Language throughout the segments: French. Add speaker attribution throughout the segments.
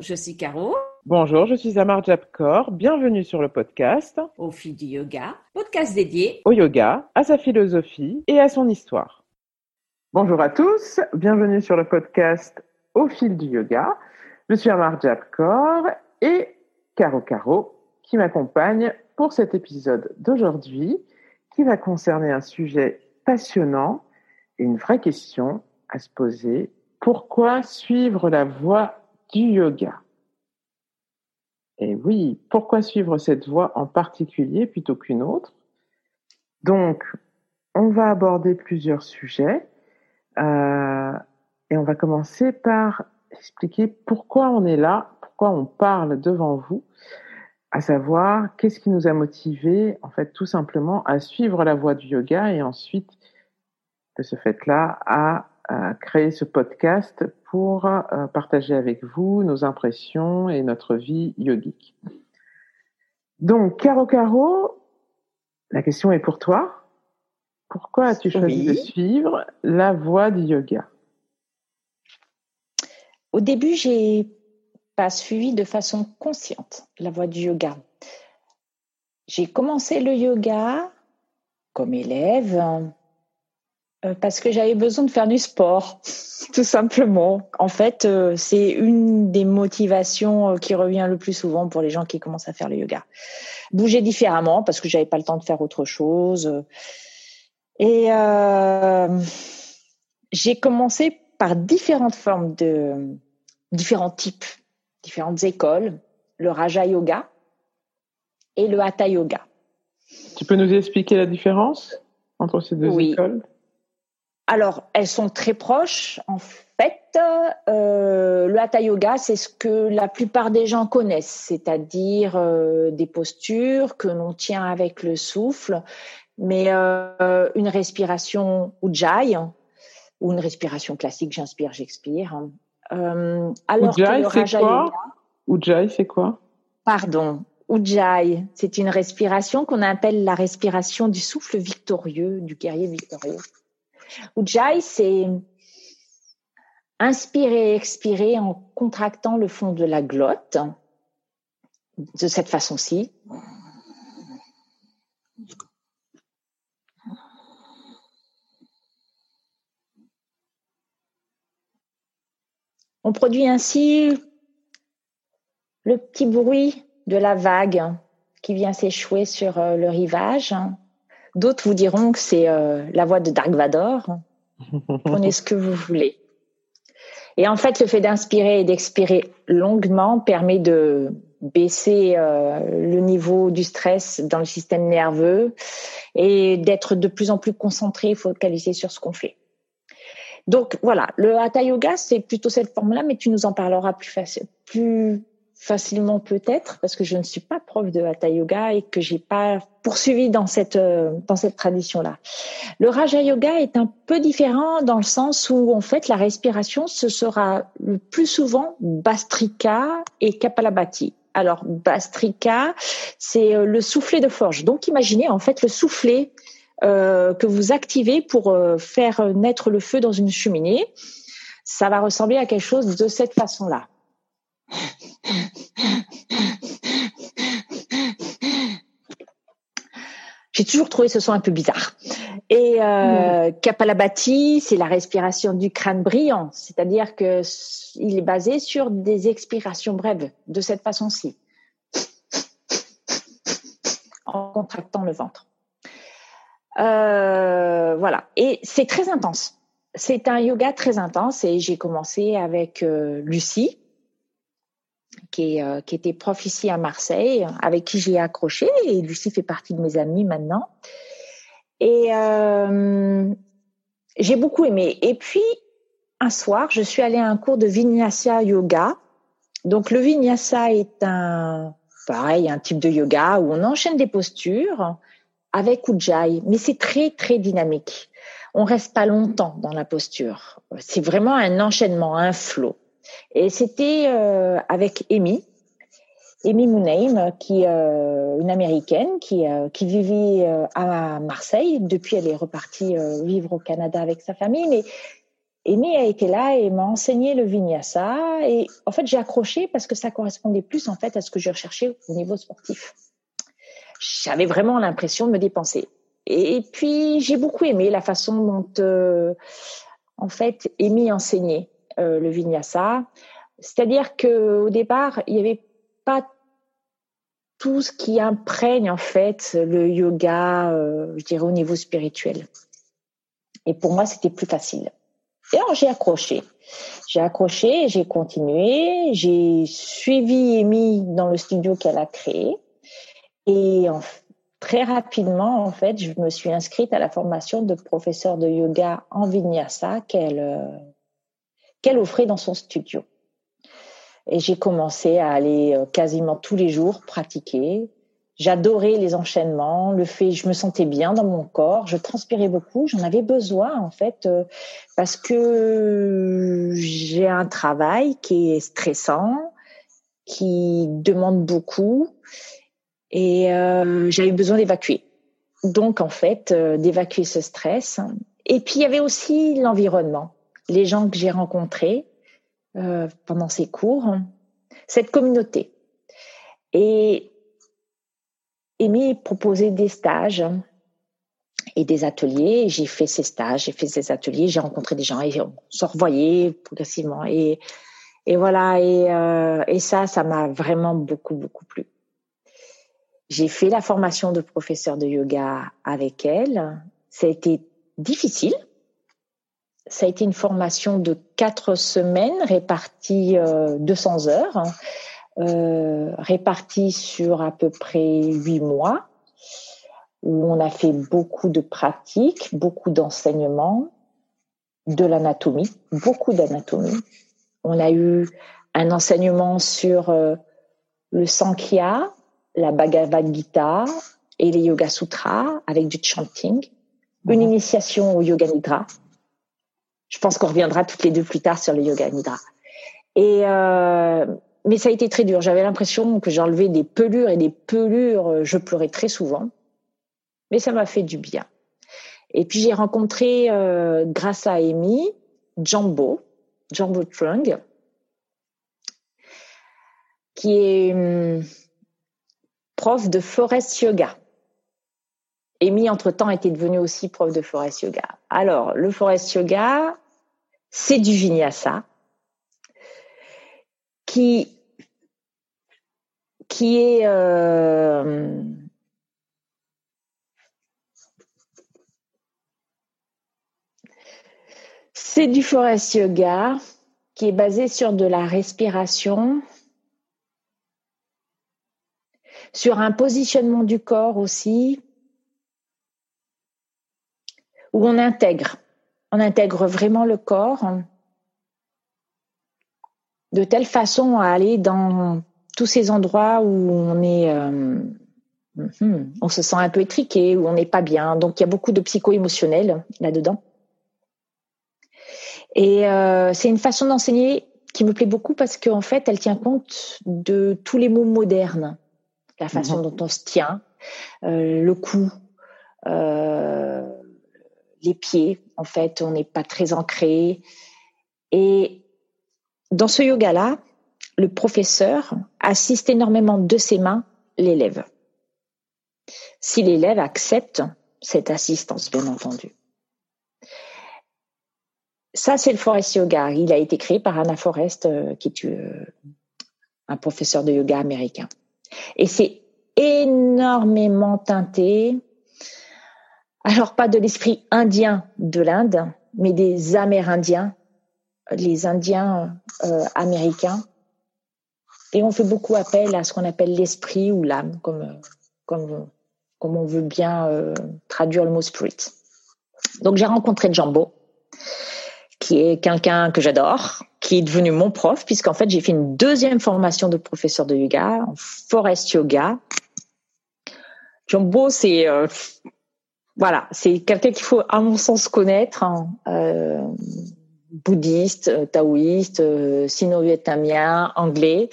Speaker 1: je suis Caro.
Speaker 2: Bonjour, je suis Amar Japkor. Bienvenue sur le podcast
Speaker 1: Au fil du yoga, podcast dédié
Speaker 2: au yoga, à sa philosophie et à son histoire. Bonjour à tous, bienvenue sur le podcast Au fil du yoga. Je suis Amar Japkor et Caro Caro qui m'accompagne pour cet épisode d'aujourd'hui qui va concerner un sujet passionnant et une vraie question à se poser. Pourquoi suivre la voie du yoga. Et oui, pourquoi suivre cette voie en particulier plutôt qu'une autre? Donc, on va aborder plusieurs sujets euh, et on va commencer par expliquer pourquoi on est là, pourquoi on parle devant vous, à savoir qu'est-ce qui nous a motivé, en fait, tout simplement à suivre la voie du yoga et ensuite, de ce fait-là, à, créer ce podcast pour euh, partager avec vous nos impressions et notre vie yogique. Donc, Caro Caro, la question est pour toi. Pourquoi as-tu choisi de suivre la voie du yoga?
Speaker 3: Au début, j'ai pas suivi de façon consciente la voie du yoga. J'ai commencé le yoga comme élève parce que j'avais besoin de faire du sport, tout simplement. En fait, euh, c'est une des motivations euh, qui revient le plus souvent pour les gens qui commencent à faire le yoga. Bouger différemment parce que j'avais pas le temps de faire autre chose. Et euh, j'ai commencé par différentes formes de différents types différentes écoles, le Raja Yoga et le Hatha Yoga.
Speaker 2: Tu peux nous expliquer la différence entre ces deux oui. écoles?
Speaker 3: Alors, elles sont très proches. En fait, euh, le Hatha Yoga, c'est ce que la plupart des gens connaissent, c'est-à-dire euh, des postures que l'on tient avec le souffle, mais euh, une respiration Ujjayi ou une respiration classique, j'inspire, j'expire,
Speaker 2: alors Ujjayi, c'est quoi Ujjayi, c'est quoi?
Speaker 3: Pardon. Ujjayi, c'est une respiration qu'on appelle la respiration du souffle victorieux, du guerrier victorieux. Ujjayi, c'est inspirer et expirer en contractant le fond de la glotte de cette façon-ci. On produit ainsi le petit bruit de la vague qui vient s'échouer sur euh, le rivage. D'autres vous diront que c'est euh, la voix de Dark Vador. Prenez ce que vous voulez. Et en fait, le fait d'inspirer et d'expirer longuement permet de baisser euh, le niveau du stress dans le système nerveux et d'être de plus en plus concentré, focalisé sur ce qu'on fait. Donc voilà, le hatha yoga, c'est plutôt cette forme-là, mais tu nous en parleras plus, plus facilement peut-être parce que je ne suis pas prof de hatha yoga et que j'ai pas poursuivi dans cette euh, dans cette tradition-là. Le raja yoga est un peu différent dans le sens où en fait la respiration ce sera le plus souvent bastrika et kapalabhati. Alors bastrika, c'est euh, le soufflet de forge. Donc imaginez en fait le soufflet euh, que vous activez pour euh, faire naître le feu dans une cheminée. Ça va ressembler à quelque chose de cette façon-là. J'ai toujours trouvé ce son un peu bizarre. Et euh, hmm. Kapalabhati, c'est la respiration du crâne brillant, c'est-à-dire que il est basé sur des expirations brèves, de cette façon-ci, en contractant le ventre. Euh, voilà. Et c'est très intense. C'est un yoga très intense et j'ai commencé avec euh, Lucie, euh, qui était prof ici à Marseille, avec qui j'ai accroché et Lucie fait partie de mes amis maintenant. Et j'ai beaucoup aimé. Et puis, un soir, je suis allée à un cours de Vinyasa Yoga. Donc, le Vinyasa est un, pareil, un type de yoga où on enchaîne des postures avec Ujjayi, mais c'est très très dynamique. On reste pas longtemps dans la posture. C'est vraiment un enchaînement, un flow. Et c'était euh, avec Amy, Amy Munaim, qui euh, une américaine qui euh, qui vivait à Marseille. Depuis, elle est repartie vivre au Canada avec sa famille, mais Amy a été là et m'a enseigné le vinyasa et en fait j'ai accroché parce que ça correspondait plus en fait à ce que je recherchais au niveau sportif. J'avais vraiment l'impression de me dépenser. Et puis j'ai beaucoup aimé la façon dont en fait Amy enseignait euh, le vinyasa, c'est-à-dire que au départ il n'y avait pas tout ce qui imprègne en fait le yoga, euh, je dirais au niveau spirituel. Et pour moi c'était plus facile. Et alors j'ai accroché. J'ai accroché, j'ai continué, j'ai suivi Amy dans le studio qu'elle a créé. Et très rapidement, en fait, je me suis inscrite à la formation de professeur de yoga en vinyasa qu'elle euh, qu'elle offrait dans son studio. Et j'ai commencé à aller euh, quasiment tous les jours pratiquer. J'adorais les enchaînements, le fait, je me sentais bien dans mon corps, je transpirais beaucoup, j'en avais besoin en fait euh, parce que j'ai un travail qui est stressant, qui demande beaucoup et euh, j'avais besoin d'évacuer. Donc en fait, d'évacuer ce stress. Et puis il y avait aussi l'environnement, les gens que j'ai rencontrés pendant ces cours, cette communauté. Et Amy proposait des stages et des ateliers. J'ai fait ces stages, j'ai fait ces ateliers, j'ai rencontré des gens et on se revoyait progressivement. Et, et voilà, et, euh, et ça, ça m'a vraiment beaucoup, beaucoup plu. J'ai fait la formation de professeur de yoga avec elle. Ça a été difficile. Ça a été une formation de quatre semaines répartie euh, 200 heures euh, répartis sur à peu près huit mois, où on a fait beaucoup de pratiques, beaucoup d'enseignements, de l'anatomie, beaucoup d'anatomie. On a eu un enseignement sur euh, le Sankhya, la Bhagavad Gita et les Yoga Sutras avec du chanting, une mhm. initiation au Yoga Nidra. Je pense qu'on reviendra toutes les deux plus tard sur le Yoga Nidra. Et euh, mais ça a été très dur. J'avais l'impression que j'enlevais des pelures et des pelures. Euh, je pleurais très souvent, mais ça m'a fait du bien. Et puis j'ai rencontré, euh, grâce à Amy, Jambo, Jambo Trung, qui est hum, prof de forest yoga. Amy, entre-temps, était devenue aussi prof de forest yoga. Alors, le forest yoga, c'est du vinyasa qui est euh, c'est du forest yoga qui est basé sur de la respiration, sur un positionnement du corps aussi, où on intègre, on intègre vraiment le corps de telle façon à aller dans tous ces endroits où on est, euh, hmm, on se sent un peu étriqué, où on n'est pas bien. Donc il y a beaucoup de psycho-émotionnel là-dedans. Et euh, c'est une façon d'enseigner qui me plaît beaucoup parce qu'en fait, elle tient compte de tous les mots modernes, la façon mhm. dont on se tient, euh, le cou, pieds. En fait, on n'est pas très ancré. Et dans ce yoga-là, le professeur assiste énormément de ses mains l'élève. Si l'élève accepte cette assistance, bien entendu. Ça, c'est le Forest Yoga. Il a été créé par Anna Forest, euh, qui est euh, un professeur de yoga américain. Et c'est énormément teinté, alors pas de l'esprit indien de l'Inde, mais des Amérindiens, les Indiens euh, américains, et on fait beaucoup appel à ce qu'on appelle l'esprit ou l'âme, comme, comme, comme on veut bien euh, traduire le mot spirit. Donc j'ai rencontré Jambo, qui est quelqu'un que j'adore, qui est devenu mon prof, puisqu'en fait j'ai fait une deuxième formation de professeur de yoga, en forest yoga. Jambo, c'est euh, voilà, c'est quelqu'un qu'il faut à mon sens connaître. Hein. Euh, bouddhiste, taoïste, sino-vietnamien, anglais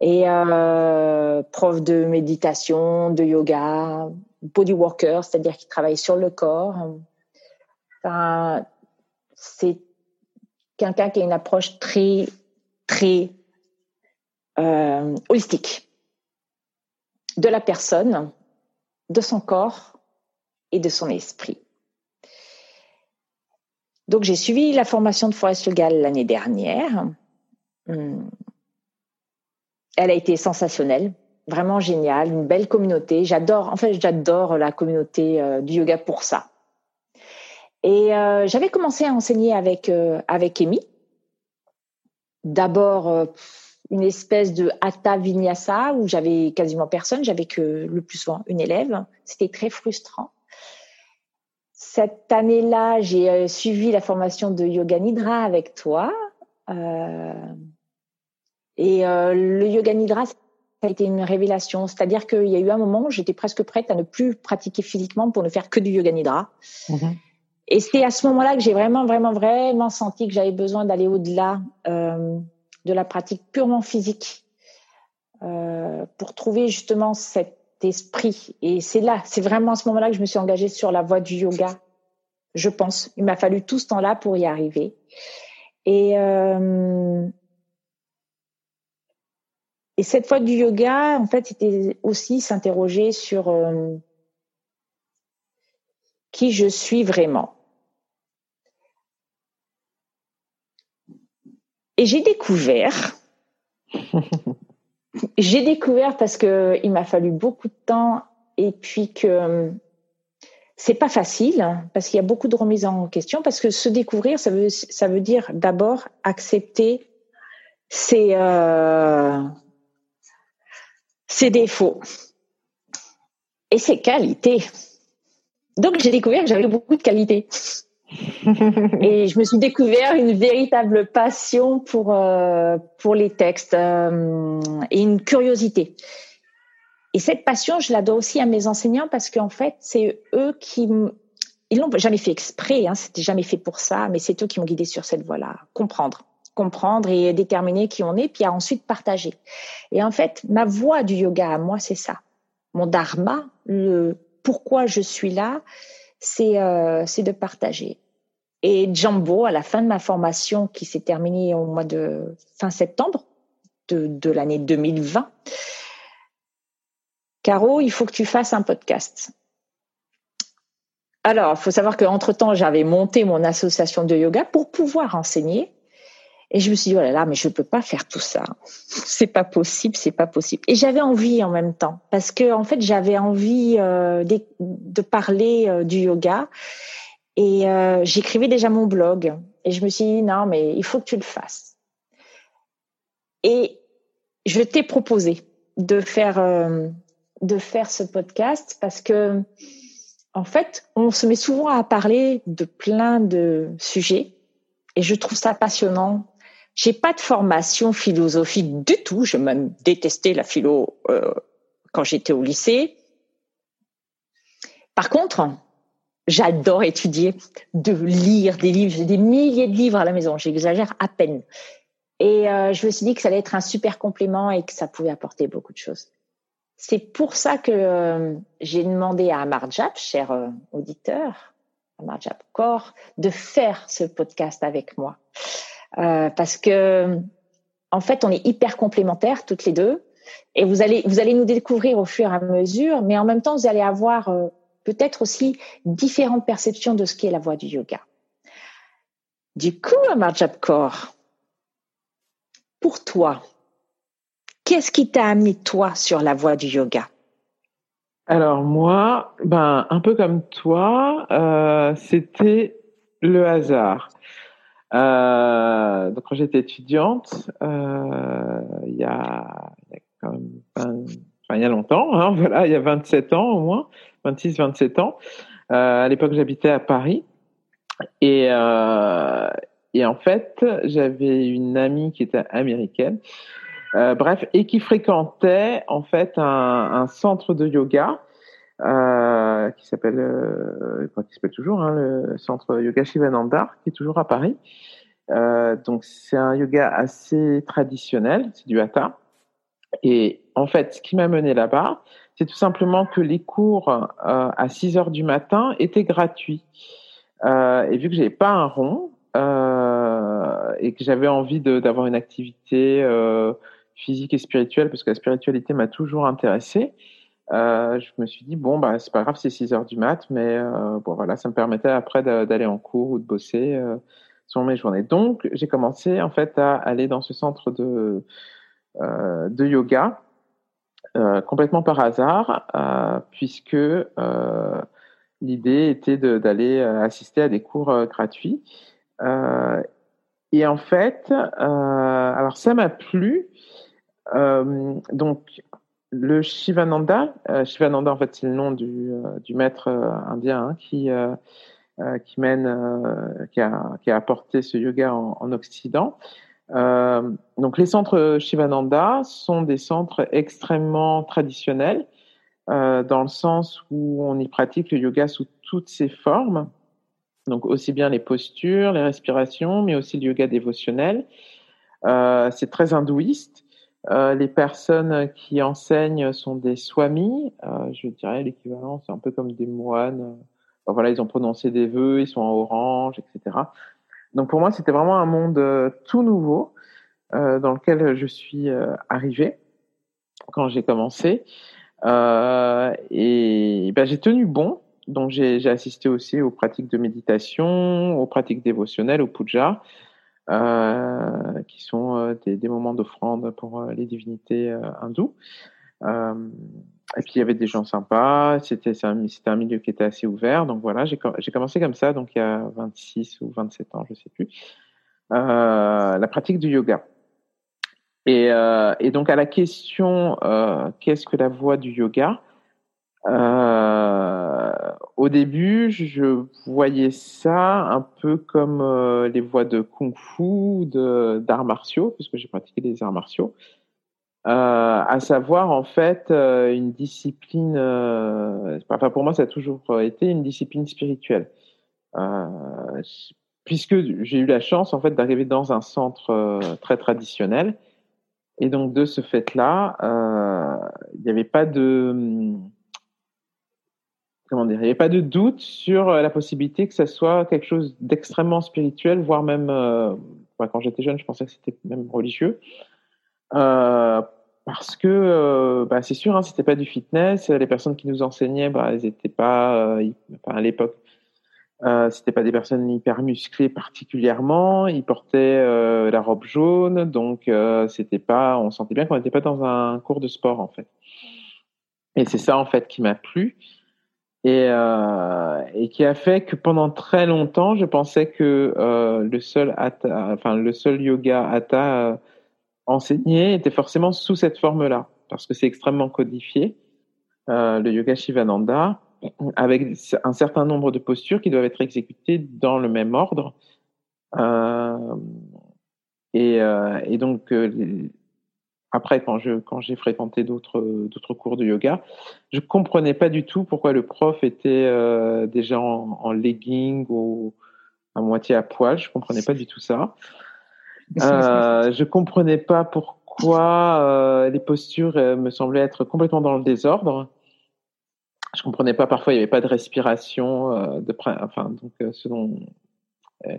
Speaker 3: et euh, prof de méditation, de yoga, body worker, c'est-à-dire qui travaille sur le corps. C'est quelqu'un qui a une approche très, très euh, holistique de la personne, de son corps et de son esprit. Donc j'ai suivi la formation de Forest Yoga l'année dernière. Hum. Elle a été sensationnelle, vraiment géniale, une belle communauté. J'adore, en fait, j'adore la communauté euh, du yoga pour ça. Et euh, j'avais commencé à enseigner avec euh, avec Amy. D'abord une espèce de hatha vinyasa où j'avais quasiment personne, j'avais que le plus souvent une élève. C'était très frustrant. Cette année-là, j'ai euh, suivi la formation de Yoga Nidra avec toi. Euh, et euh, le Yoga Nidra, ça a été une révélation. C'est-à-dire qu'il y a eu un moment où j'étais presque prête à ne plus pratiquer physiquement pour ne faire que du Yoga Nidra. Mhm. Et c'est à ce moment-là que j'ai vraiment, vraiment, vraiment senti que j'avais besoin d'aller au-delà de la pratique purement physique pour trouver justement cette esprit. Et c'est là, c'est vraiment à ce moment-là que je me suis engagée sur la voie du yoga. Je pense. Il m'a fallu tout ce temps-là pour y arriver. Et euh, et cette voie du yoga, en fait, c'était aussi s'interroger sur euh, qui je suis vraiment. Et j'ai découvert J'ai découvert parce que il m'a fallu beaucoup de temps et puis que c'est pas facile parce qu'il y a beaucoup de remises en question parce que se découvrir ça veut ça veut dire d'abord accepter ses euh, ses défauts et ses qualités. Donc j'ai découvert que j'avais beaucoup de qualités. et je me suis découvert une véritable passion pour euh, pour les textes euh, et une curiosité. Et cette passion, je la dois aussi à mes enseignants parce qu'en fait, c'est eux qui ils l'ont jamais fait exprès, hein, c'était jamais fait pour ça, mais c'est eux qui m'ont guidé sur cette voie-là. Comprendre, comprendre et déterminer qui on est, puis ensuite partager. Et en fait, ma voie du yoga à moi, c'est ça. Mon dharma, le pourquoi je suis là, c'est euh, c'est de partager. Et Jumbo, à la fin de ma formation qui s'est terminée au mois de fin septembre de, de l'année 2020, Caro, il faut que tu fasses un podcast. Alors, il faut savoir qu'entre temps, j'avais monté mon association de yoga pour pouvoir enseigner. Et je me suis dit, oh là là, mais je ne peux pas faire tout ça. C'est pas possible, c'est pas possible. Et j'avais envie en même temps, parce que en fait, j'avais envie euh, de, de, parler euh, du yoga. Et euh, j'écrivais déjà mon blog. Et je me suis dit, non, mais il faut que tu le fasses. Et je t'ai proposé de faire, euh, de faire ce podcast parce que, en fait, on se met souvent à parler de plein de sujets. Et je trouve ça passionnant j'ai pas de formation philosophique du tout. Je même détesté la philo euh, quand j'étais au lycée. Par contre, j'adore étudier, de lire des livres. J'ai des milliers de livres à la maison. J'exagère à peine. Et euh, je me suis dit que ça allait être un super complément et que ça pouvait apporter beaucoup de choses. C'est pour ça que euh, j'ai demandé à Amarjap, cher euh, auditeur, Amarjap Corps, de faire ce podcast avec moi. Parce que en fait, on est hyper complémentaires toutes les deux, et vous allez vous allez nous découvrir au fur et à mesure, mais en même temps, vous allez avoir peut-être aussi différentes perceptions de ce qu'est la voie du yoga. Du coup, Amarjab Kaur, pour toi, qu'est-ce qui t'a amené toi sur la voie du yoga?
Speaker 2: Alors moi, ben un peu comme toi, euh, c'était le hasard. Euh, donc quand j'étais étudiante, euh, il, y a, quand même il y a longtemps, hein, voilà, il y a 27 ans au moins, 26, 27 ans. Euh, à l'époque, j'habitais à Paris et euh, et en fait, j'avais une amie qui était américaine, euh, bref, et qui fréquentait en fait un, un centre de yoga euh, qui s'appelle, euh, qui s'appelle toujours hein, le centre Yoga Shivananda, qui est toujours à Paris. Euh, donc c'est un yoga assez traditionnel, c'est du hatha. Et en fait, ce qui m'a mené là-bas, c'est tout simplement que les cours euh, à 6 heures du matin étaient gratuits. Euh, et vu que j'avais pas un rond, euh, et que j'avais envie d'avoir une activité physique et spirituelle, parce que la spiritualité m'a toujours intéressée, je me suis dit, bon, bah, c'est pas grave, c'est 6 heures du mat, mais bon, voilà, ça me permettait après d'aller en cours ou de bosser sur mes journées. Donc, j'ai commencé en fait à aller dans ce centre de, yoga complètement par hasard, euh, puisque l'idée était d'aller assister à des cours gratuits. et en fait, alors ça m'a plu. donc, le Shivananda, euh, Shivananda en fait c'est le nom du, euh, maître euh, indien qui euh, a, qui apporté ce yoga en Occident. Donc les centres Shivananda sont des centres extrêmement traditionnels dans le sens où on y pratique le yoga sous toutes ses formes. Donc aussi bien les postures, les respirations, mais aussi le yoga dévotionnel. c'est très hindouiste. Euh, les personnes qui enseignent sont des swamis, euh, je dirais l'équivalent, c'est un peu comme des moines. Enfin, voilà, ils ont prononcé des vœux, ils sont en orange, etc. Donc pour moi, c'était vraiment un monde euh, tout nouveau euh, dans lequel je suis euh, arrivé quand j'ai commencé. et ben, j'ai tenu bon. Donc j'ai assisté aussi aux pratiques de méditation, aux pratiques dévotionnelles, au puja. Euh, qui sont euh, des, des, moments d'offrande pour euh, les divinités hindoues. Et puis il y avait des gens sympas, c'était un, milieu qui était assez ouvert. Donc voilà, j'ai commencé comme ça, donc il y a 26 ou 27 ans, je sais plus, la pratique du yoga. Et, euh, et, donc à la question euh, qu'est-ce que la voie du yoga? Euh, au début, je voyais ça un peu comme euh, les voies de kung-fu, d'arts martiaux, puisque j'ai pratiqué des arts martiaux, euh, à savoir en fait euh, une discipline. Euh, enfin, pour moi, ça a toujours été une discipline spirituelle, puisque j'ai eu la chance en fait d'arriver dans un centre très traditionnel, et donc de ce fait-là, il n'y avait pas de comment dire, il n'y avait pas de doute sur euh, la possibilité que ça soit quelque chose d'extrêmement spirituel, voire même, euh, quand j'étais jeune, je pensais que c'était même religieux. Euh, parce que euh, bah, c'est sûr, hein, c'était pas du fitness. Les personnes qui nous enseignaient, bah, elles étaient pas, euh, à l'époque, euh, c'était pas des personnes hyper musclées particulièrement. Ils portaient la robe jaune, donc c'était pas, on sentait bien qu'on n'était pas dans un cours de sport en fait. Et c'est ça en fait qui m'a plu et, euh, et qui a fait que pendant très longtemps, je pensais que euh, le seul enfin le seul yoga euh, enseigné était forcément sous cette forme-là, parce que c'est extrêmement codifié, euh, le yoga Shivananda, avec un certain nombre de postures qui doivent être exécutées dans le même ordre. Euh, et, euh, et, donc après, quand j'ai fréquenté d'autres cours de yoga, je comprenais pas du tout pourquoi le prof était déjà en, en, legging ou à moitié à poil. Je comprenais pas du tout ça. Euh, je comprenais pas pourquoi euh, les postures euh, me semblaient être complètement dans le désordre. Je comprenais pas. Parfois, il n'y avait pas de respiration. Euh, de enfin, donc ce dont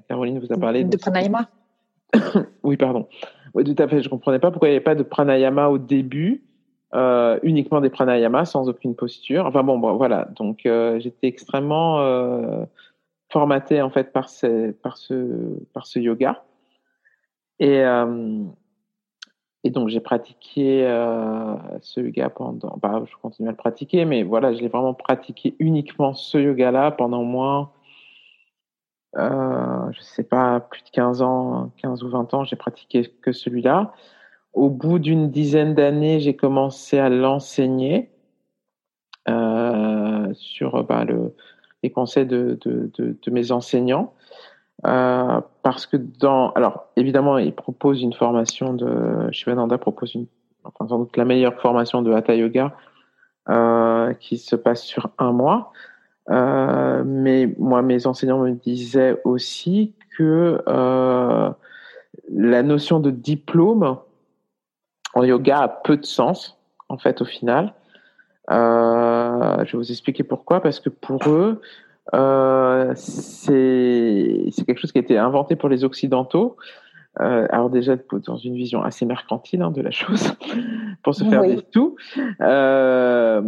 Speaker 2: Caroline vous a parlé.
Speaker 3: De pranayama.
Speaker 2: oui, pardon. Oui, tout à fait. Je comprenais pas pourquoi il n'y avait pas de pranayama au début, euh, uniquement des pranayamas sans aucune posture. Enfin bon, bon voilà. Donc euh, j'étais extrêmement euh, formaté en fait par ce, par ce, par ce yoga. Et euh, et donc j'ai pratiqué euh, ce yoga pendant. Bah, je continue à le pratiquer, mais voilà, je l'ai vraiment pratiqué uniquement ce yoga-là pendant moins euh, je sais pas, plus de 15 ans, 15 ou 20 ans, j'ai pratiqué que celui-là. Au bout d'une dizaine d'années, j'ai commencé à l'enseigner euh, sur bah, le, les conseils de mes enseignants. Euh, parce que dans, alors évidemment, il propose une formation de, Shivananda propose une, enfin sans doute la meilleure formation de Hatha Yoga euh, qui se passe sur un mois. Euh, mais moi, mes enseignants me disaient aussi que la notion de diplôme en yoga a peu de sens, en fait, au final. Je vais vous expliquer pourquoi. Parce que pour eux, euh, c'est quelque chose qui a été inventé pour les Occidentaux. Euh, alors déjà dans une vision assez mercantile hein, de la chose, pour se faire des sous. Euh,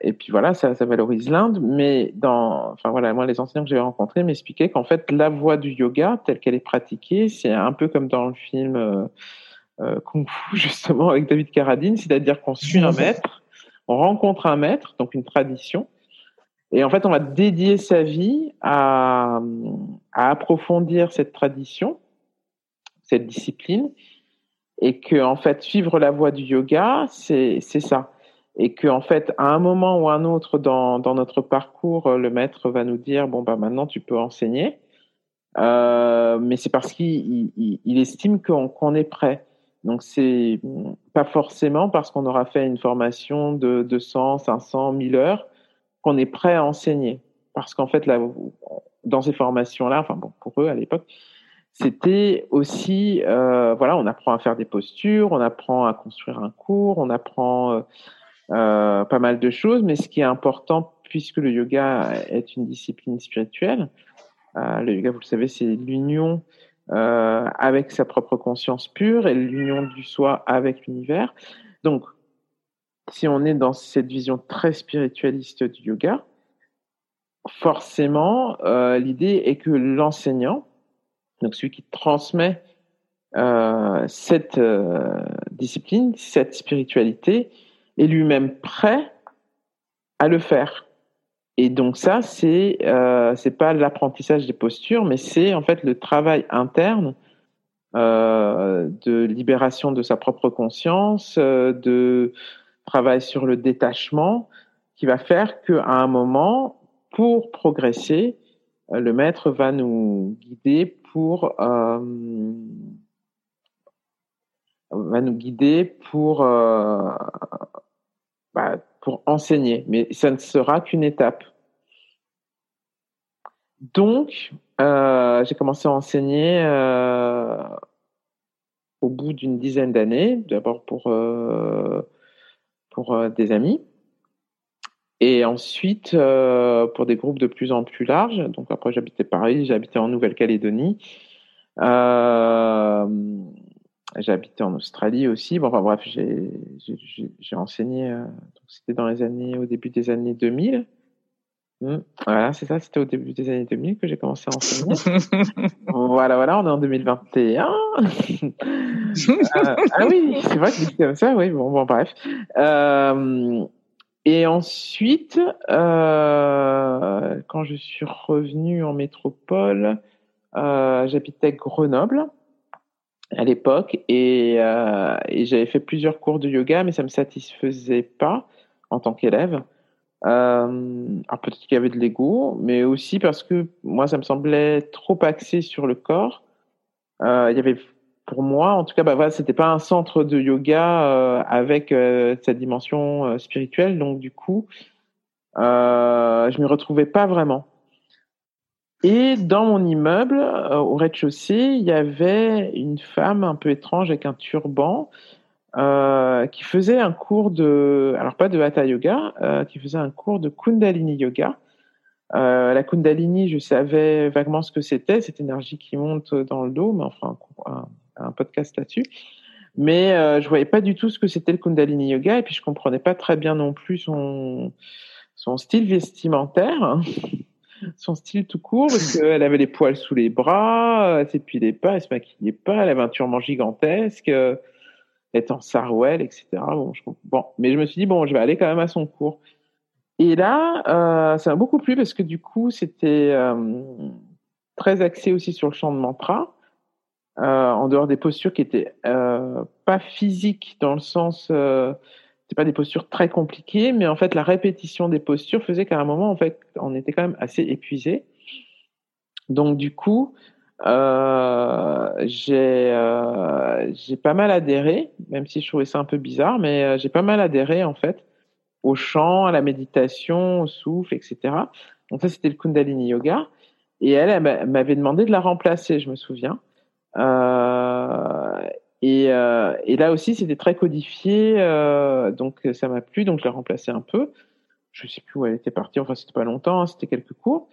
Speaker 2: et puis voilà, ça, ça valorise l'Inde. Mais dans, enfin voilà, moi les enseignants que j'ai rencontrés m'expliquaient qu'en fait la voie du yoga telle qu'elle est pratiquée, c'est un peu comme dans le film euh, euh Kung Fu justement avec David Carradine, c'est-à-dire qu'on suit un maître, on rencontre un maître, donc une tradition. Et en fait, on va dédier sa vie à, à approfondir cette tradition cette discipline et que en fait suivre la voie du yoga c'est ça. Et que en fait à un moment ou un autre dans dans notre parcours le maître va nous dire bon bah maintenant tu peux enseigner. Euh, mais c'est parce qu'il il, estime qu'on qu'on est prêt. Donc c'est pas forcément parce qu'on aura fait une formation de 200 500 1000 heures qu'on est prêt à enseigner parce qu'en fait là dans ces formations là enfin bon pour eux à l'époque c'était aussi, euh, voilà, on apprend à faire des postures, on apprend à construire un cours, on apprend euh, euh, pas mal de choses, mais ce qui est important, puisque le yoga est une discipline spirituelle, le yoga, vous le savez, c'est l'union avec sa propre conscience pure et l'union du soi avec l'univers. Donc, si on est dans cette vision très spiritualiste du yoga, forcément, l'idée est que l'enseignant, donc celui qui transmet euh, cette euh, discipline, cette spiritualité, est lui-même prêt à le faire. Et donc ça, c'est euh, c'est pas l'apprentissage des postures, mais c'est en fait le travail interne euh, de libération de sa propre conscience, euh, de travail sur le détachement, qui va faire qu'à un moment, pour progresser, le maître va nous guider pour euh, va nous guider pour euh, bah, pour enseigner, mais ça ne sera qu'une étape. Donc, euh, j'ai commencé à enseigner euh, au bout d'une dizaine d'années, d'abord pour euh, pour euh, des amis, et ensuite, euh, pour des groupes de plus en plus larges, donc après j'habitais Paris, j'habitais en Nouvelle-Calédonie, euh, j'habitais en Australie aussi. Bon, enfin bref, j'ai enseigné, c'était dans les années, au début des années 2000. Hmm, voilà, c'est ça, c'était au début des années 2000 que j'ai commencé à enseigner. voilà, voilà, on est en 2021. euh, ah oui, c'est vrai que c'est comme ça, oui, bon, bon bref. Euh, et ensuite, euh, quand je suis revenu en métropole, j'habitais Grenoble à l'époque et, et j'avais fait plusieurs cours de yoga, mais ça me satisfaisait pas en tant qu'élève. Euh, alors peut-être qu'il y avait de l'ego, mais aussi parce que moi, ça me semblait trop axé sur le corps. Euh, il y avait pour moi, en tout cas, bah voilà, c'était pas un centre de yoga euh, avec euh, cette dimension euh, spirituelle, donc du coup, euh, je m'y retrouvais pas vraiment. Et dans mon immeuble, euh, au rez-de-chaussée, il y avait une femme un peu étrange avec un turban euh, qui faisait un cours de, alors pas de hatha yoga, qui faisait un cours de kundalini yoga. la kundalini, je savais vaguement ce que c'était, cette énergie qui monte dans le dos, mais enfin, un, un podcast là-dessus. Mais euh, je voyais pas du tout ce que c'était le Kundalini Yoga et puis je comprenais pas très bien non plus son son style vestimentaire, hein. son style tout court parce qu'elle avait les poils sous les bras, elle s'épilait pas, elle se maquillait pas, elle avait un turban gigantesque, en sarouel, etc. Bon, mais je me suis dit bon, je vais aller quand même à son cours. Et là, euh, ça m'a beaucoup plu parce que du coup, c'était euh, très axé aussi sur le chant de mantra euh, en dehors des postures qui étaient pas physiques dans le sens c'est pas des postures très compliquées mais en fait la répétition des postures faisait qu'à un moment en fait on était quand même assez épuisé donc du coup euh, j'ai euh, j'ai pas mal adhéré même si je trouvais ça un peu bizarre mais euh, j'ai pas mal adhéré en fait au chant à la méditation au souffle etc donc ça c'était le Kundalini Yoga et elle, elle m'avait demandé de la remplacer je me souviens euh, et, euh, et, là aussi, c'était très codifié, donc ça m'a plu, donc je l'ai remplacé un peu. Je sais plus où elle était partie, enfin c'était pas longtemps, hein, c'était quelques cours.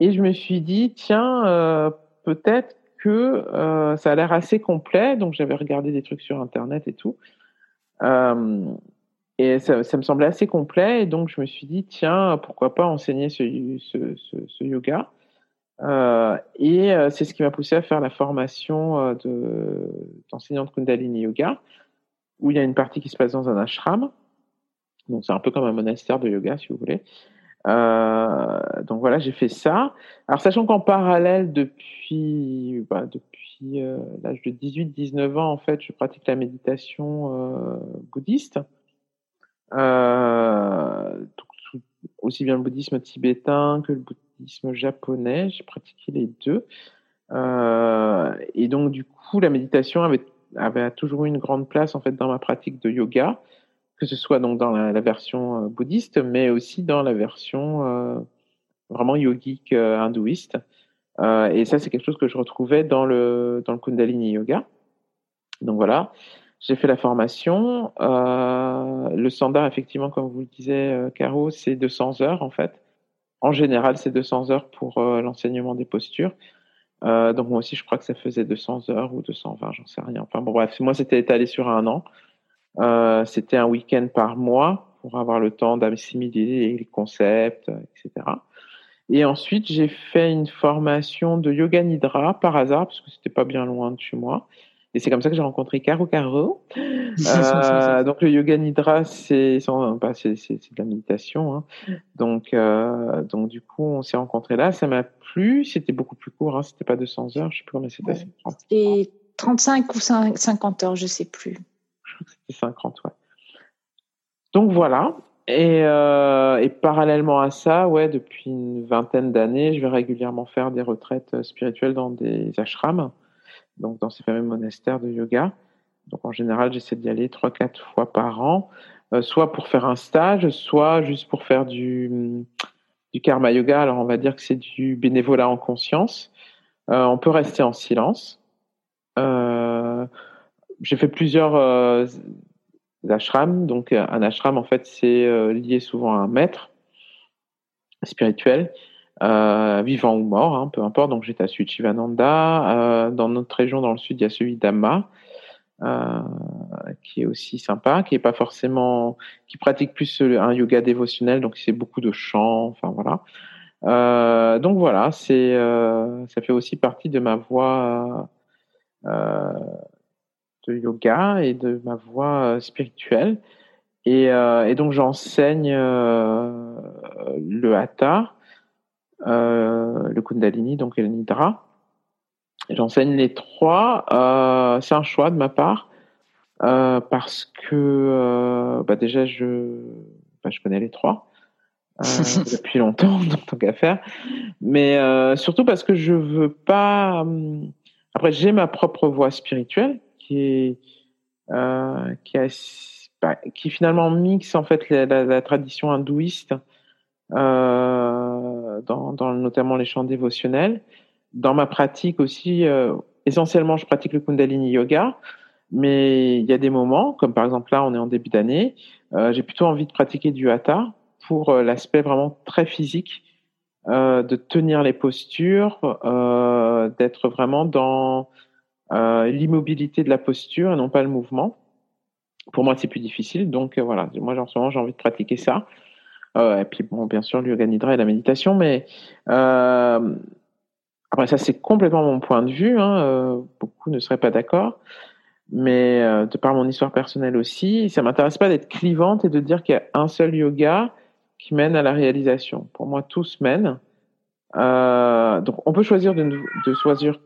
Speaker 2: et je me suis dit, tiens, peut-être que ça a l'air assez complet. Donc j'avais regardé des trucs sur Internet et tout. et ça, me semblait assez complet. Et donc je me suis dit, tiens, pourquoi pas enseigner ce, yoga? Et c'est ce qui m'a poussé à faire la formation d'enseignant de, Kundalini Yoga, où il y a une partie qui se passe dans un ashram. Donc c'est un peu comme un monastère de yoga, si vous voulez. Euh, donc voilà, j'ai fait ça. Alors sachant qu'en parallèle, depuis, bah, depuis euh, l'âge de 18-19 ans, en fait, je pratique la méditation euh, bouddhiste. aussi bien le bouddhisme tibétain que le bouddhisme japonais. J'ai pratiqué les deux. et donc du coup, la méditation avait, avait toujours eu une grande place en fait dans ma pratique de yoga que ce soit donc dans la, version euh, bouddhiste, mais aussi dans la version euh, vraiment yogique euh, hindouiste. et ça, c'est quelque chose que je retrouvais dans le, dans le Kundalini Yoga. Donc voilà, j'ai fait la formation. le standard, effectivement, comme vous le disiez, Caro, c'est 200 heures en fait. En général, c'est 200 heures pour l'enseignement des postures. donc moi aussi, je crois que ça faisait 200 heures ou 220, j'en sais rien. Enfin bon, bref, moi, c'était étalé sur un an. Euh, c'était un week-end par mois pour avoir le temps d'assimiler les concepts, etc. Et ensuite, j'ai fait une formation de yoga nidra par hasard, parce que c'était pas bien loin de chez moi. Et c'est comme ça que j'ai rencontré Caro Caro. Euh, donc le yoga nidra, c'est bah, c'est de la méditation. Hein. Donc euh, donc du coup, on s'est rencontrés là. Ça m'a plu. C'était beaucoup plus court. Hein. C'était pas 200 heures. Je sais plus combien c'était.
Speaker 3: Et 35 ou 50 heures, je sais plus
Speaker 2: crois que c'était 50, ouais. Donc voilà. Et, euh, et, parallèlement à ça, ouais, depuis une vingtaine d'années, je vais régulièrement faire des retraites spirituelles dans des ashrams, donc dans ces fameux monastères de yoga. Donc en général, j'essaie d'y aller trois, quatre fois par an, euh, soit pour faire un stage, soit juste pour faire du, karma yoga. Alors on va dire que c'est du bénévolat en conscience. Euh, on peut rester en silence. Euh, j'ai fait plusieurs euh, ashrams. Donc, euh, un ashram, en fait, c'est euh, lié souvent à un maître spirituel, vivant ou mort, hein, peu importe. Donc, j'étais à Suchivananda. dans notre région, dans le sud, il y a celui d'Ama. qui est aussi sympa, qui est pas forcément, qui pratique plus un yoga dévotionnel, donc c'est beaucoup de chants, enfin voilà. donc voilà, c'est, ça fait aussi partie de ma voie de yoga et de ma voie euh, spirituelle. Et, euh, et donc j'enseigne euh, le hatha, le kundalini, donc et le nidra. J'enseigne les trois. c'est un choix de ma part parce que bah déjà je, bah, je connais les trois. depuis longtemps, donc tant qu'à faire. Mais surtout parce que je veux pas. Après, j'ai ma propre voie spirituelle qui euh, qui, bah, qui finalement mixe en fait la, tradition hindouiste euh, dans, notamment les chants dévotionnels. Dans ma pratique aussi, euh, essentiellement, je pratique le Kundalini Yoga, mais il y a des moments, comme par exemple là, on est en début d'année, euh, j'ai plutôt envie de pratiquer du Hatha pour l'aspect vraiment très physique, de tenir les postures, d'être vraiment dans euh, l'immobilité de la posture et non pas le mouvement. Pour moi, c'est plus difficile. Donc euh, voilà, moi en ce moment, j'ai envie de pratiquer ça. Euh, et puis bon, bien sûr, le yoga nidra et la méditation, mais après ça, c'est complètement mon point de vue. Hein, beaucoup ne seraient pas d'accord, mais de par mon histoire personnelle aussi, ça m'intéresse pas d'être clivante et de dire qu'il y a un seul yoga qui mène à la réalisation. Pour moi, tous mènent. donc, on peut choisir de, de choisir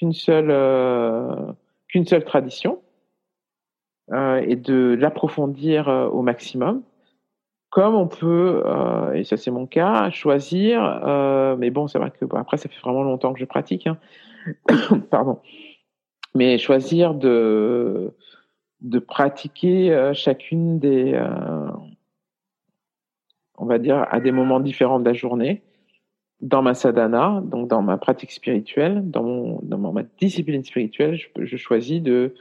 Speaker 2: qu'une seule, euh, qu'une seule tradition euh, et de l'approfondir euh, au maximum. Comme on peut, et ça c'est mon cas, choisir, mais bon, c'est vrai que après ça fait vraiment longtemps que je pratique, hein. pardon, mais choisir de, de pratiquer chacune des, on va dire, à des moments différents de la journée, dans ma sadhana, donc dans ma pratique spirituelle, dans, mon, dans ma discipline spirituelle, je, je choisis de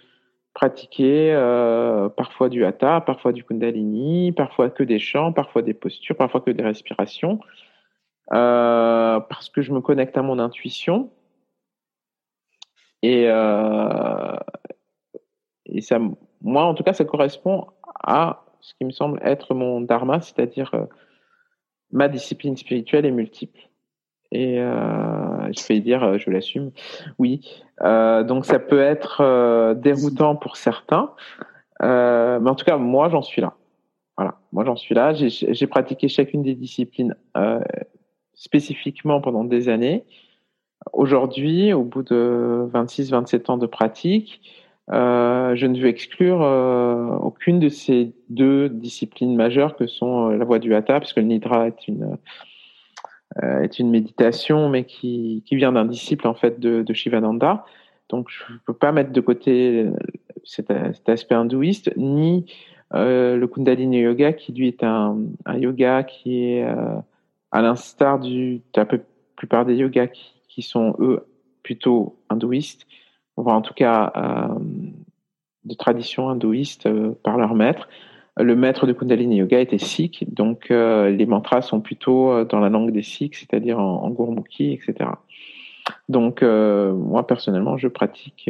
Speaker 2: pratiquer euh, parfois du hatha, parfois du kundalini, parfois que des chants, parfois des postures, parfois que des respirations. euh, parce que je me connecte à mon intuition. Et, euh, et ça, moi, en tout cas, ça correspond à ce qui me semble être mon dharma, c'est-à-dire euh, ma discipline spirituelle est multiple. Et euh, je vais dire, je l'assume, oui. Euh, donc ça peut être euh, déroutant pour certains, euh, mais en tout cas, moi, j'en suis là. Voilà, moi, j'en suis là. J'ai pratiqué chacune des disciplines euh, spécifiquement pendant des années. Aujourd'hui, au bout de 26-27 ans de pratique, euh, je ne veux exclure aucune de ces deux disciplines majeures que sont la voie du hatha, puisque le nidra est une est une méditation, mais qui, qui vient d'un disciple en fait de, de Shivananda. Donc, je ne peux pas mettre de côté cet, cet aspect hindouiste, ni euh, le Kundalini Yoga, qui lui est un, un yoga qui est euh, à l'instar de la plupart des yogas qui, qui sont eux plutôt hindouistes, voire en tout cas euh, de tradition hindouiste euh, par leur maître. Le maître de Kundalini Yoga était sikh, donc euh, les mantras sont plutôt euh, dans la langue des sikhs, c'est-à-dire en, en Gurmukhi, etc. Donc euh, moi personnellement, je pratique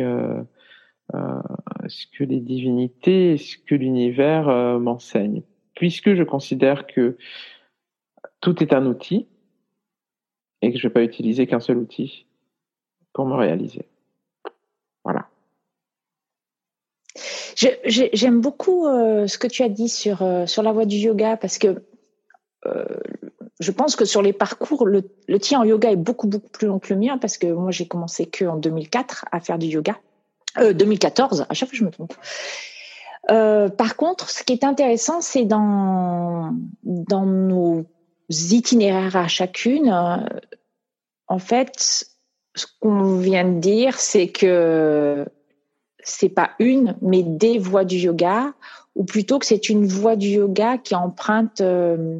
Speaker 2: ce que les divinités, ce que l'univers m'enseigne, puisque je considère que tout est un outil et que je ne vais pas utiliser qu'un seul outil pour me réaliser. Voilà.
Speaker 3: J'aime beaucoup euh, ce que tu as dit sur, euh, sur la voie du yoga parce que euh, je pense que sur les parcours, le, le, tien en yoga est beaucoup, beaucoup plus long que le mien parce que moi, j'ai commencé que en 2004 à faire du yoga. 2014, à chaque fois je me trompe. par contre, ce qui est intéressant, c'est dans, dans nos itinéraires à chacune, en fait, ce qu'on vient de dire, c'est que c'est pas une, mais des voies du yoga, ou plutôt que c'est une voie du yoga qui emprunte, euh,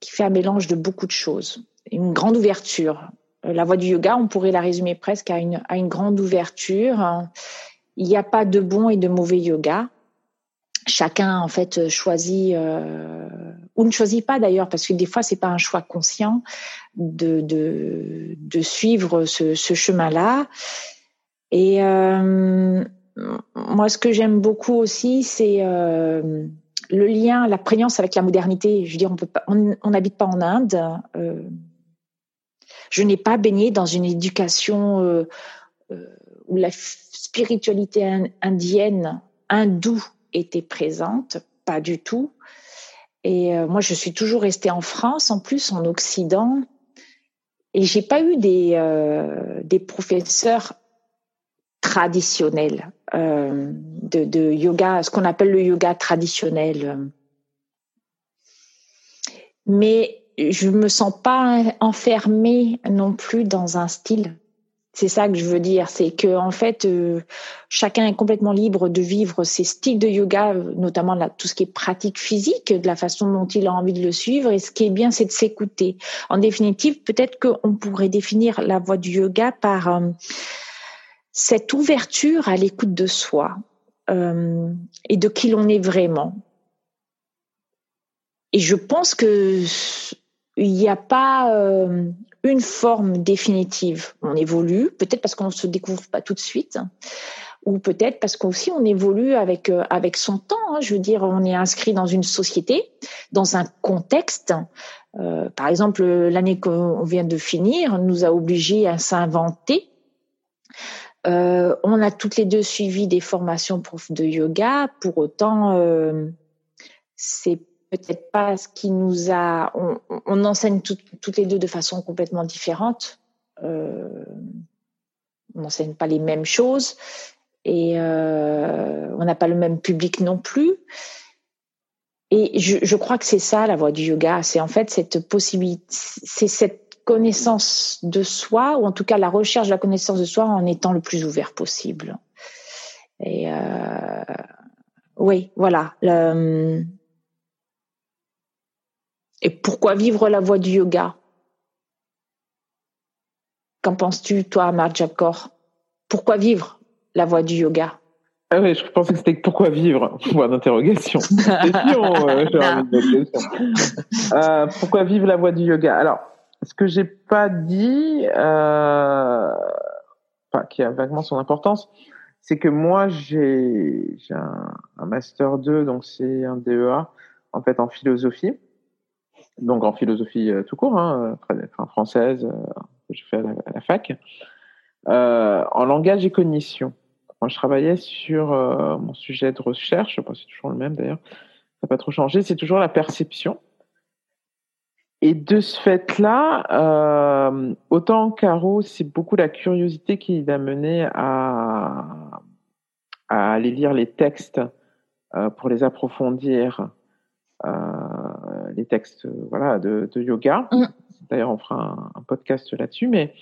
Speaker 3: qui fait un mélange de beaucoup de choses, une grande ouverture. La voie du yoga, on pourrait la résumer presque à une, à une grande ouverture. Il n'y a pas de bon et de mauvais yoga. Chacun en fait choisit euh, ou ne choisit pas d'ailleurs parce que des fois c'est pas un choix conscient de de, suivre ce chemin-là. Et euh, moi, ce que j'aime beaucoup aussi, c'est euh, le lien, la prégnance avec la modernité. Je veux dire, on peut pas, n'habite pas en Inde. Euh, je n'ai pas baigné dans une éducation euh, euh, où la spiritualité indienne, hindoue, était présente. Pas du tout. Et euh, moi, je suis toujours restée en France, en plus en Occident, et j'ai pas eu des des professeurs traditionnel euh, de, de, yoga, ce qu'on appelle le yoga traditionnel. Mais je me sens pas enfermée non plus dans un style. C'est ça que je veux dire, c'est que en fait, euh, chacun est complètement libre de vivre ses styles de yoga, notamment là, tout ce qui est pratique physique, de la façon dont il a envie de le suivre. Et ce qui est bien, c'est de s'écouter. En définitive, peut-être qu'on pourrait définir la voie du yoga par euh, cette ouverture à l'écoute de soi euh, et de qui l'on est vraiment. Et je pense que il n'y a pas euh, une forme définitive. On évolue, peut-être parce qu'on ne se découvre pas tout de suite, ou peut-être parce qu'aussi on évolue avec euh, avec son temps. Hein. Je veux dire, on est inscrit dans une société, dans un contexte. Par exemple, l'année qu'on vient de finir nous a obligés à s'inventer euh, on a toutes les deux suivi des formations prof de yoga. Pour autant, euh, c'est peut-être pas ce qui nous a. On, enseigne tout, toutes les deux de façon complètement différente. Euh, on n'enseigne pas les mêmes choses et on n'a pas le même public non plus. Et je, je crois que c'est ça la voie du yoga. C'est en fait cette possibilité, c'est cette connaissance de soi, ou en tout cas la recherche de la connaissance de soi en étant le plus ouvert possible. Et euh, oui, voilà. Le... Et pourquoi vivre la voie du yoga? Qu'en penses-tu, toi, Marjakor? Pourquoi vivre la voie du yoga?
Speaker 2: Ah oui, je pensais que c'était pourquoi vivre Point d'interrogation. Euh, euh, pourquoi vivre la voie du yoga? Alors, ce que j'ai pas dit, euh, qui a vaguement son importance, c'est que moi j'ai un, un, master 2, donc c'est un DEA en fait en philosophie, donc en philosophie euh, tout court, hein, enfin, française, euh, que j'ai fait à la, à la fac, euh, en langage et cognition. Quand je travaillais sur euh, mon sujet de recherche, je c'est toujours le même d'ailleurs, ça n'a pas trop changé, c'est toujours la perception. Et de ce fait-là, euh, autant Caro, c'est beaucoup la curiosité qui l'a mené à, à aller lire les textes euh, pour les approfondir, euh, les textes voilà de, de yoga. Mm. D'ailleurs, on fera un, un podcast là-dessus. Mais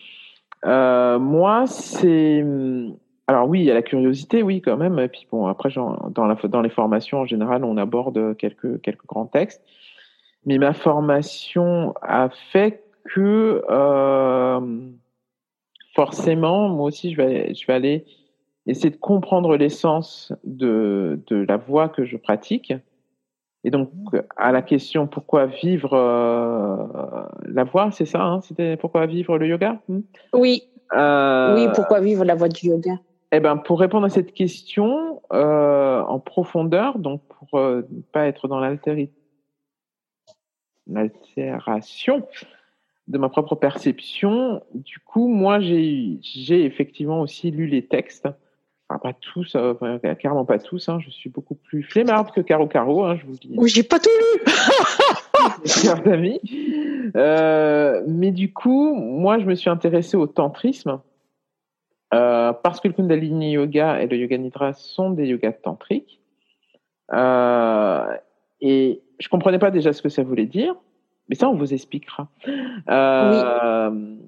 Speaker 2: euh, moi, c'est alors oui, il y a la curiosité, oui, quand même. Et puis bon, après, dans, la, dans les formations en général, on aborde quelques quelques grands textes mais ma formation a fait que euh, forcément, moi aussi, je vais, je vais aller essayer de comprendre l'essence de, de la voie que je pratique. Et donc, à la question pourquoi vivre euh, la voie, c'est ça hein C'était pourquoi vivre le yoga
Speaker 3: hmm? Oui. Euh, oui, pourquoi vivre la voie du yoga?
Speaker 2: eh ben, pour répondre à cette question euh, en profondeur, donc pour ne pas être dans l'altérité altération de ma propre perception. Du coup, moi, j'ai effectivement aussi lu les textes. Enfin, pas tous, euh, carrément pas tous. Hein. Je suis beaucoup plus flemmarde que Caro Caro, hein, je vous dis.
Speaker 3: Oui, j'ai pas tout lu
Speaker 2: Chers amis. Euh, mais du coup, moi, je me suis intéressée au tantrisme. Euh, parce que le Kundalini Yoga et le Yoga Nidra sont des yogas tantriques. Euh, et je comprenais pas déjà ce que ça voulait dire, mais ça, on vous expliquera. Euh, oui.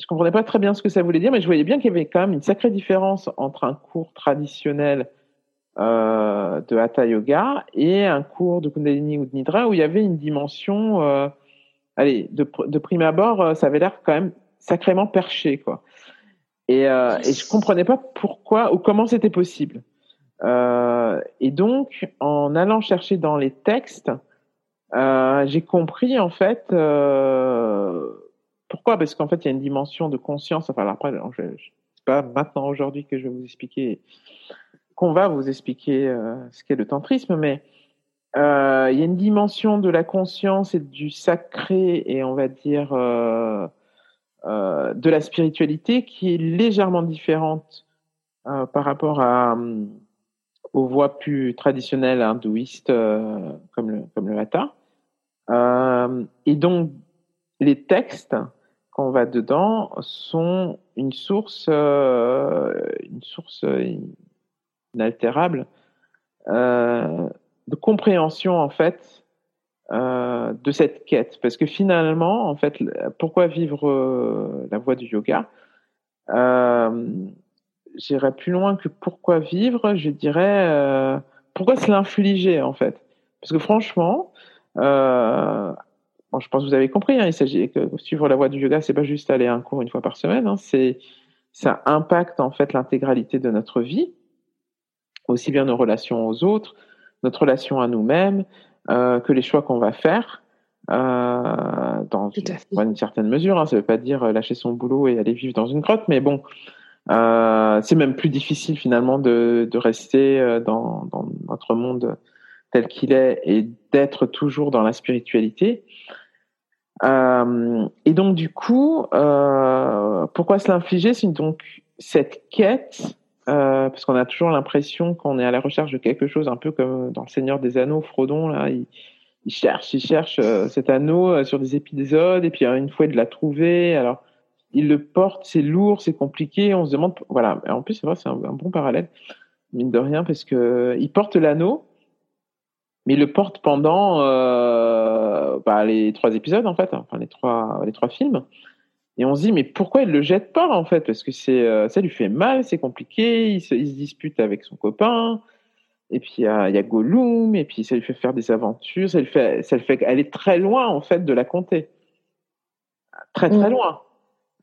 Speaker 2: Je comprenais pas très bien ce que ça voulait dire, mais je voyais bien qu'il y avait quand même une sacrée différence entre un cours traditionnel euh, de Hatha Yoga et un cours de Kundalini ou de Nidra où il y avait une dimension, euh, allez, de, de prime abord, euh, ça avait l'air quand même sacrément perché, quoi. Et, euh, et je comprenais pas pourquoi ou comment c'était possible. Euh, et donc, en allant chercher dans les textes, euh, j'ai compris en fait euh, pourquoi. Parce qu'en fait, il y a une dimension de conscience. Enfin, après, je, je c'est pas maintenant aujourd'hui que je vais vous expliquer, qu'on va vous expliquer euh, ce qu'est le tantrisme, mais euh, il y a une dimension de la conscience et du sacré et on va dire euh, de la spiritualité qui est légèrement différente par rapport à aux voies plus traditionnelles hindouistes euh, comme le comme le hatha. Euh, et donc les textes quand on va dedans sont une source euh, inaltérable de compréhension en fait de cette quête parce que finalement en fait pourquoi vivre la voie du yoga j'irais plus loin que pourquoi vivre, je dirais euh, pourquoi se l'infliger en fait. Parce que franchement, euh, bon, je pense que vous avez compris, hein, il s'agit que suivre la voie du yoga, c'est pas juste aller à un cours une fois par semaine, hein, c'est ça impacte en fait l'intégralité de notre vie, aussi bien nos relations aux autres, notre relation à nous-mêmes, euh, que les choix qu'on va faire. Euh, dans une, une, certaine mesure, hein, ça veut pas dire lâcher son boulot et aller vivre dans une grotte, mais bon, euh, c'est même plus difficile finalement de, de rester euh, dans, dans, notre monde tel qu'il est et d'être toujours dans la spiritualité. Euh, et donc du coup, euh, pourquoi se l'infliger? C'est donc cette quête, euh, parce qu'on a toujours l'impression qu'on est à la recherche de quelque chose, un peu comme dans le Seigneur des Anneaux, Frodon là, il, il cherche, il cherche cet anneau sur des épisodes, et puis une fois il l'a trouvé, alors il le porte, c'est lourd, c'est compliqué. On se demande, voilà. En plus, c'est vrai, c'est un, un, bon parallèle, mine de rien, parce que il porte l'anneau, mais il le porte pendant euh, bah, les trois épisodes, en fait, enfin les trois, les trois films. Et on se dit, mais pourquoi il le jette pas, en fait? Parce que c'est, euh, ça lui fait mal, c'est compliqué. Il se, il se, dispute avec son copain. Et puis il y a, y a Gollum, et puis ça lui fait faire des aventures. Ça lui fait, ça lui fait aller très loin, en fait, de la comté. Très très mmh. loin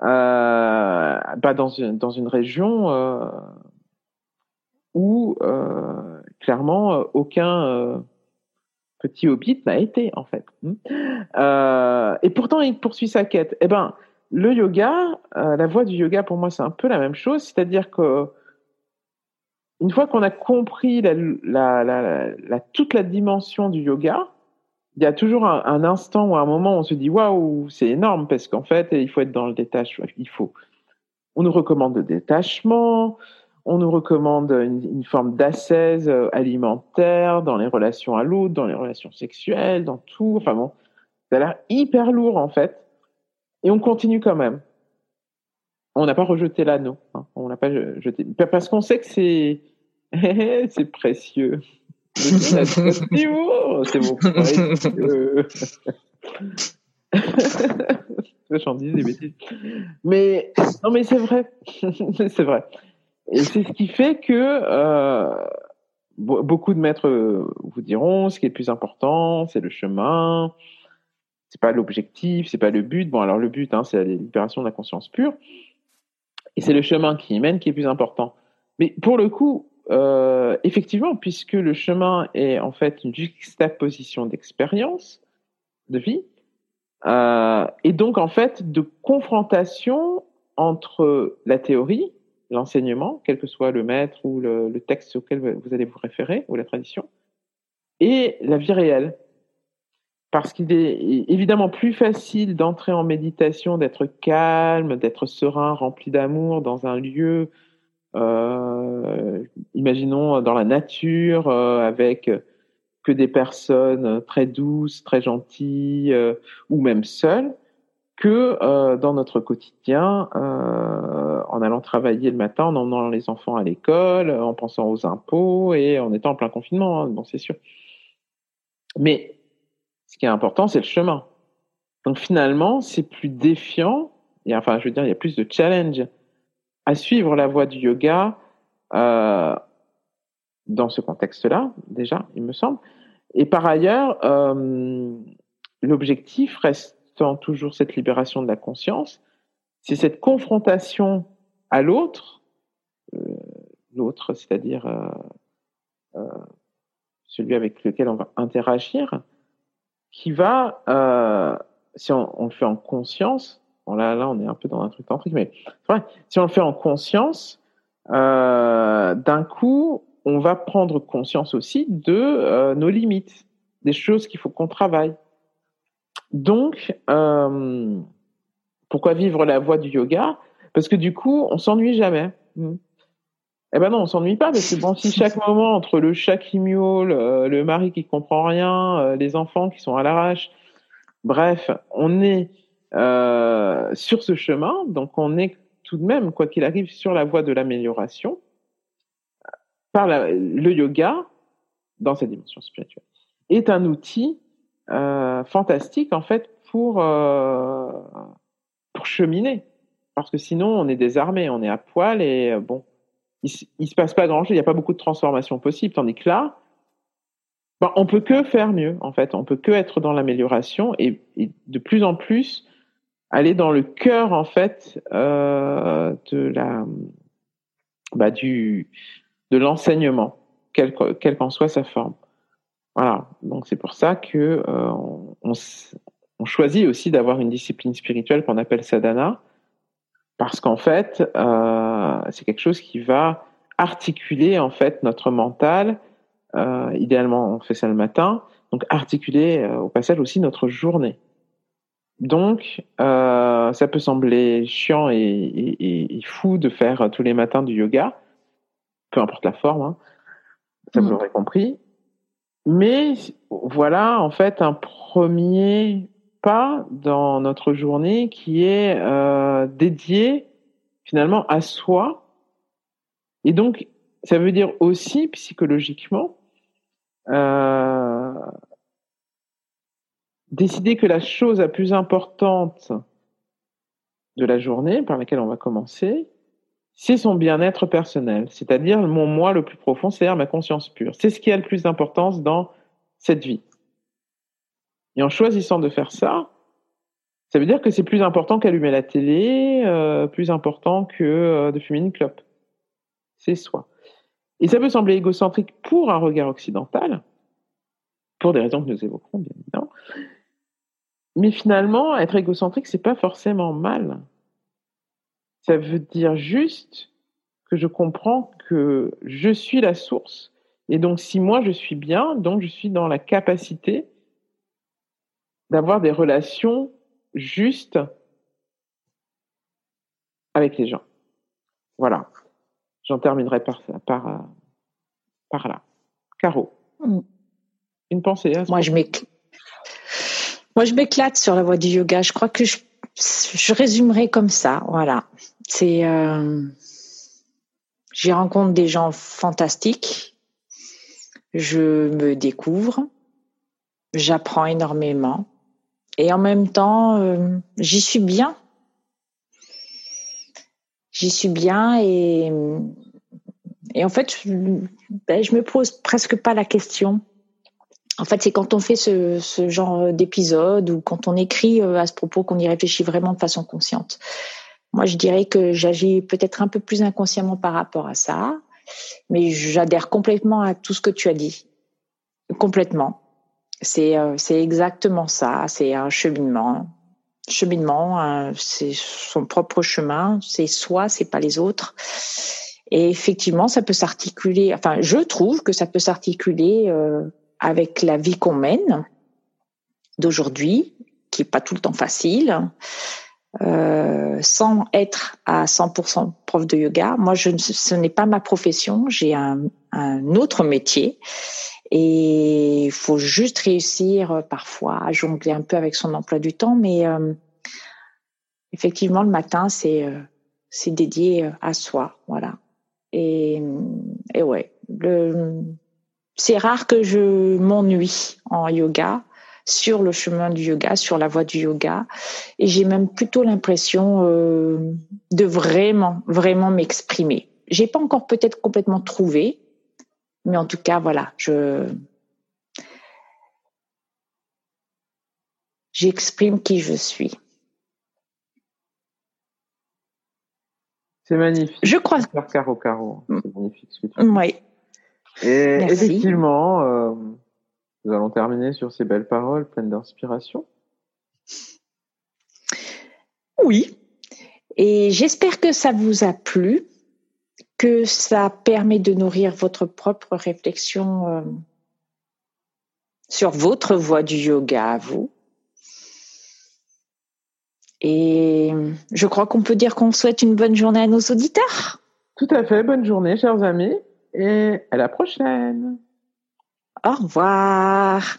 Speaker 2: euh, bah dans, une, dans une région euh, où euh, clairement, aucun petit hobbit n'a été, en fait. Hmm. et pourtant, il poursuit sa quête. Eh ben, le yoga, la voie du yoga, pour moi, c'est un peu la même chose. C'est-à-dire que une fois qu'on a compris la, toute la dimension du yoga, il y a toujours un, instant ou un moment où on se dit waouh, c'est énorme parce qu'en fait, il faut être dans le détachement. Il faut. On nous recommande le détachement, on nous recommande une, forme d'assaise euh, alimentaire dans les relations à l'autre, dans les relations sexuelles, dans tout. Enfin bon, ça a l'air hyper lourd en fait. Et on continue quand même. On n'a pas rejeté l'anneau. Hein. On n'a pas jeté parce qu'on sait que c'est c'est précieux. C'est mon précieux. J'en dis des bêtises. Mais non, mais c'est vrai. c'est vrai. Et c'est ce qui fait que euh, beaucoup de maîtres vous diront ce qui est le plus important, c'est le chemin. C'est pas l'objectif, c'est pas le but. Bon, alors le but, hein, c'est la libération de la conscience pure. Et c'est le chemin qui y mène qui est plus important. Mais pour le coup, euh, effectivement, puisque le chemin est en fait une juxtaposition d'expérience, de vie, euh, et donc en fait de confrontation entre la théorie, l'enseignement, quel que soit le maître ou le, le, texte auquel vous allez vous référer, ou la tradition, et la vie réelle. Parce qu'il est évidemment plus facile d'entrer en méditation, d'être calme, d'être serein, rempli d'amour dans un lieu imaginons dans la nature euh, avec que des personnes très douces, très gentilles euh, ou même seules, que euh, dans notre quotidien, euh, en allant travailler le matin, en emmenant les enfants à l'école, en pensant aux impôts et en étant en plein confinement, hein, bon c'est sûr. Mais ce qui est important, c'est le chemin. Donc finalement, c'est plus défiant, et enfin je veux dire, il y a plus de challenge à suivre la voie du yoga euh, dans ce contexte-là, déjà, il me semble. Et par ailleurs, euh, l'objectif restant toujours cette libération de la conscience, c'est cette confrontation à l'autre, euh, l'autre, c'est-à-dire euh, euh, celui avec lequel on va interagir, qui va, euh, si on, on, le fait en conscience, Bon, là, là, on est un peu dans un truc tantrique, mais vrai, si on le fait en conscience, euh, d'un coup, on va prendre conscience aussi de euh, nos limites, des choses qu'il faut qu'on travaille. Donc, euh, pourquoi vivre la voie du yoga? Parce que du coup, on s'ennuie jamais. Hmm. Eh ben non, on s'ennuie pas parce que bon, si chaque moment entre le chat qui miaule, euh, le mari qui comprend rien, euh, les enfants qui sont à l'arrache, bref, on est euh, sur ce chemin. Donc, on est tout de même, quoi qu'il arrive, sur la voie de l'amélioration par le yoga dans sa dimension spirituelle est un outil euh, fantastique en fait pour euh, pour cheminer parce que sinon on est désarmé, on est à poil et euh, bon il, se passe pas grand chose, il n'y a pas beaucoup de transformations possibles tandis que là ben, on peut que faire mieux en fait, on peut que être dans l'amélioration et, et, de plus en plus aller dans le cœur en fait euh, de la bah, du de l'enseignement, quelle qu'en soit sa forme. Voilà, donc c'est pour ça que euh, on, choisit aussi d'avoir une discipline spirituelle qu'on appelle sadhana, parce qu'en fait euh, c'est quelque chose qui va articuler en fait notre mental. Idéalement, on fait ça le matin, donc articuler au passage aussi notre journée. Donc, euh, ça peut sembler chiant et, et, et, fou de faire tous les matins du yoga, peu importe la forme, hein, ça vous mmh. l'aurez compris. Mais voilà, en fait, un premier pas dans notre journée qui est euh, dédié finalement à soi. Et donc, ça veut dire aussi psychologiquement euh, décider que la chose la plus importante de la journée par laquelle on va commencer, c'est son bien-être personnel, c'est-à-dire mon moi le plus profond, c'est-à-dire ma conscience pure. C'est ce qui a le plus d'importance dans cette vie. Et en choisissant de faire ça, ça veut dire que c'est plus important qu'allumer la télé, euh, plus important que euh, de fumer une clope. C'est soi. Et ça peut sembler égocentrique pour un regard occidental, pour des raisons que nous évoquerons bien évidemment. Mais finalement, être égocentrique, c'est pas forcément mal. Ça veut dire juste que je comprends que je suis la source. Et donc, si moi je suis bien, donc je suis dans la capacité d'avoir des relations justes avec les gens. Voilà. J'en terminerai par, par, par là. Caro. Mm. Une pensée à
Speaker 3: Moi, je m'éclate. Moi, je m'éclate sur la voie du yoga. Je crois que je, je résumerai comme ça. Voilà. C'est, euh, j'y rencontre des gens fantastiques. Je me découvre. J'apprends énormément. Et en même temps, euh, j'y suis bien. J'y suis bien et, et en fait, je, ben, je me pose presque pas la question en fait, c'est quand on fait ce, genre d'épisode ou quand on écrit euh, à ce propos qu'on y réfléchit vraiment de façon consciente. Moi, je dirais que j'agis peut-être un peu plus inconsciemment par rapport à ça, mais j'adhère complètement à tout ce que tu as dit. Complètement. C'est euh, exactement ça. C'est un cheminement. Cheminement, c'est son propre chemin. C'est soi, c'est pas les autres. Et effectivement, ça peut s'articuler. Enfin, je trouve que ça peut s'articuler euh, avec la vie qu'on mène d'aujourd'hui, qui est pas tout le temps facile, euh, sans être à 100% prof de yoga. Moi, je, ce n'est pas ma profession, j'ai un, un, autre métier. Et il faut juste réussir euh, parfois à jongler un peu avec son emploi du temps, mais euh, effectivement, le matin, c'est euh, dédié à soi, voilà. Et, et ouais, le, c'est rare que je m'ennuie en yoga, sur le chemin du yoga, sur la voie du yoga. Et j'ai même plutôt l'impression euh, de vraiment, vraiment m'exprimer. J'ai pas encore peut-être complètement trouvé, mais en tout cas, voilà, je j'exprime qui je suis.
Speaker 2: C'est magnifique.
Speaker 3: Je crois.
Speaker 2: Caro, Caro. C'est magnifique
Speaker 3: ce que tu Oui.
Speaker 2: Et effectivement, euh, nous allons terminer sur ces belles paroles pleines d'inspiration.
Speaker 3: Oui. Et j'espère que ça vous a plu, que ça permet de nourrir votre propre réflexion euh, sur votre voie du yoga à vous. Et je crois qu'on peut dire qu'on souhaite une bonne journée à nos auditeurs.
Speaker 2: Tout à fait, bonne journée, chers amis et à la prochaine.
Speaker 3: Au revoir.